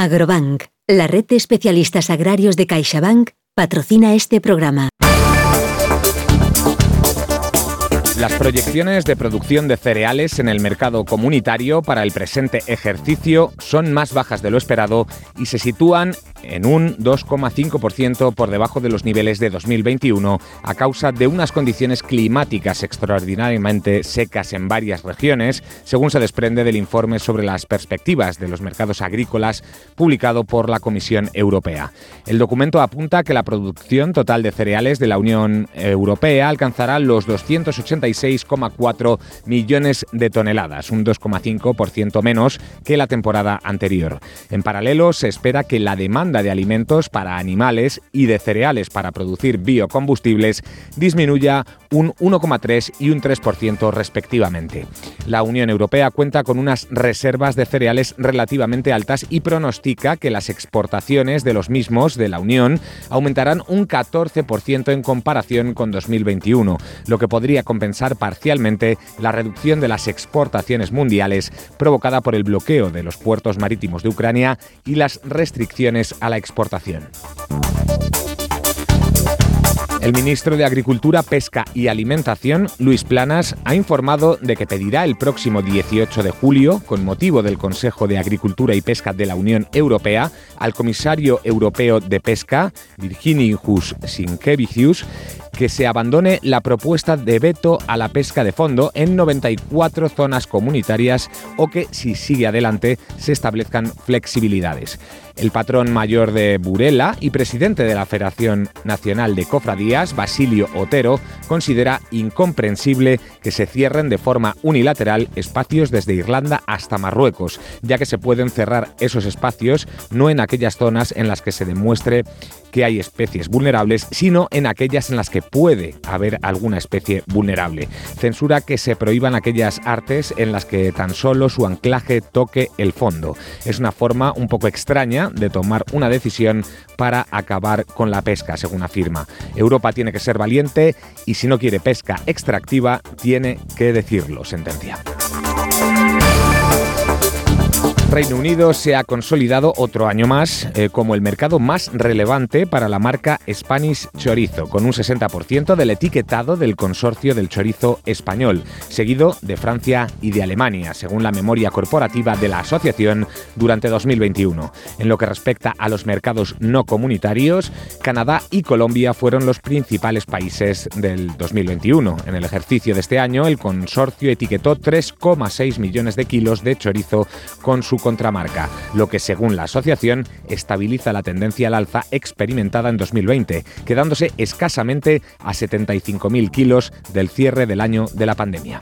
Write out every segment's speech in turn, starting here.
Agrobank, la red de especialistas agrarios de CaixaBank, patrocina este programa. Las proyecciones de producción de cereales en el mercado comunitario para el presente ejercicio son más bajas de lo esperado y se sitúan en un 2,5% por debajo de los niveles de 2021 a causa de unas condiciones climáticas extraordinariamente secas en varias regiones, según se desprende del informe sobre las perspectivas de los mercados agrícolas publicado por la Comisión Europea. El documento apunta que la producción total de cereales de la Unión Europea alcanzará los 286,4 millones de toneladas, un 2,5% menos que la temporada anterior. En paralelo, se espera que la demanda de alimentos para animales y de cereales para producir biocombustibles disminuya un 1,3 y un 3% respectivamente. La Unión Europea cuenta con unas reservas de cereales relativamente altas y pronostica que las exportaciones de los mismos de la Unión aumentarán un 14% en comparación con 2021, lo que podría compensar parcialmente la reducción de las exportaciones mundiales provocada por el bloqueo de los puertos marítimos de Ucrania y las restricciones a la exportación. El ministro de Agricultura, Pesca y Alimentación, Luis Planas, ha informado de que pedirá el próximo 18 de julio, con motivo del Consejo de Agricultura y Pesca de la Unión Europea, al comisario europeo de Pesca, Virginijus Sinkevicius, que se abandone la propuesta de veto a la pesca de fondo en 94 zonas comunitarias o que, si sigue adelante, se establezcan flexibilidades. El patrón mayor de Burela y presidente de la Federación Nacional de Cofradías, Basilio Otero, considera incomprensible que se cierren de forma unilateral espacios desde Irlanda hasta Marruecos, ya que se pueden cerrar esos espacios no en aquellas zonas en las que se demuestre que hay especies vulnerables, sino en aquellas en las que puede haber alguna especie vulnerable. Censura que se prohíban aquellas artes en las que tan solo su anclaje toque el fondo. Es una forma un poco extraña de tomar una decisión para acabar con la pesca, según afirma. Europa tiene que ser valiente y si no quiere pesca extractiva, tiene que decirlo, sentencia. Reino Unido se ha consolidado otro año más eh, como el mercado más relevante para la marca Spanish Chorizo, con un 60% del etiquetado del consorcio del chorizo español, seguido de Francia y de Alemania, según la memoria corporativa de la asociación durante 2021. En lo que respecta a los mercados no comunitarios, Canadá y Colombia fueron los principales países del 2021. En el ejercicio de este año, el consorcio etiquetó 3,6 millones de kilos de chorizo con su contramarca, lo que según la asociación estabiliza la tendencia al alza experimentada en 2020, quedándose escasamente a 75.000 kilos del cierre del año de la pandemia.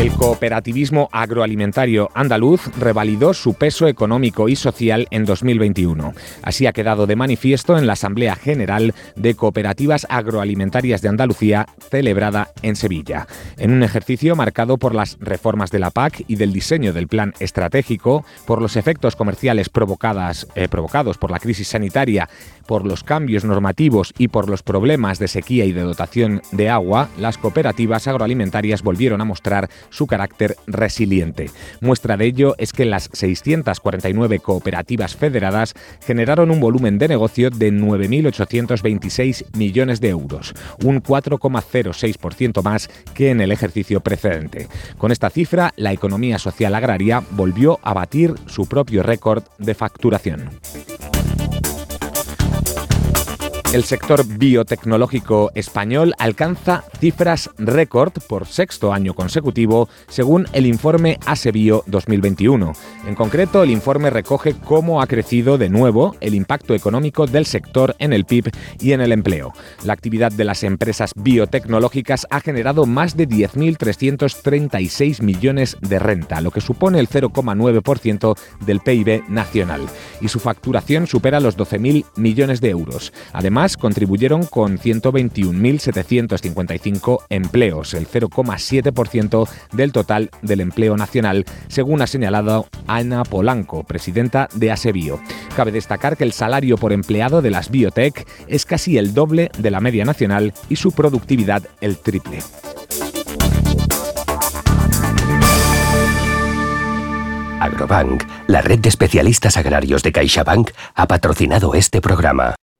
El cooperativismo agroalimentario andaluz revalidó su peso económico y social en 2021. Así ha quedado de manifiesto en la Asamblea General de Cooperativas Agroalimentarias de Andalucía, celebrada en Sevilla. En un ejercicio marcado por las reformas de la PAC y del diseño del plan estratégico, por los efectos comerciales eh, provocados por la crisis sanitaria, por los cambios normativos y por los problemas de sequía y de dotación de agua, las cooperativas agroalimentarias volvieron a mostrar su carácter resiliente. Muestra de ello es que las 649 cooperativas federadas generaron un volumen de negocio de 9.826 millones de euros, un 4,06% más que en el ejercicio precedente. Con esta cifra, la economía social agraria volvió a batir su propio récord de facturación. El sector biotecnológico español alcanza cifras récord por sexto año consecutivo, según el informe ASEBIO 2021. En concreto, el informe recoge cómo ha crecido de nuevo el impacto económico del sector en el PIB y en el empleo. La actividad de las empresas biotecnológicas ha generado más de 10.336 millones de renta, lo que supone el 0,9% del PIB nacional, y su facturación supera los 12.000 millones de euros. Contribuyeron con 121.755 empleos, el 0,7% del total del empleo nacional, según ha señalado Ana Polanco, presidenta de Asebio. Cabe destacar que el salario por empleado de las biotech es casi el doble de la media nacional y su productividad el triple. Agrobank, la red de especialistas agrarios de CaixaBank, ha patrocinado este programa.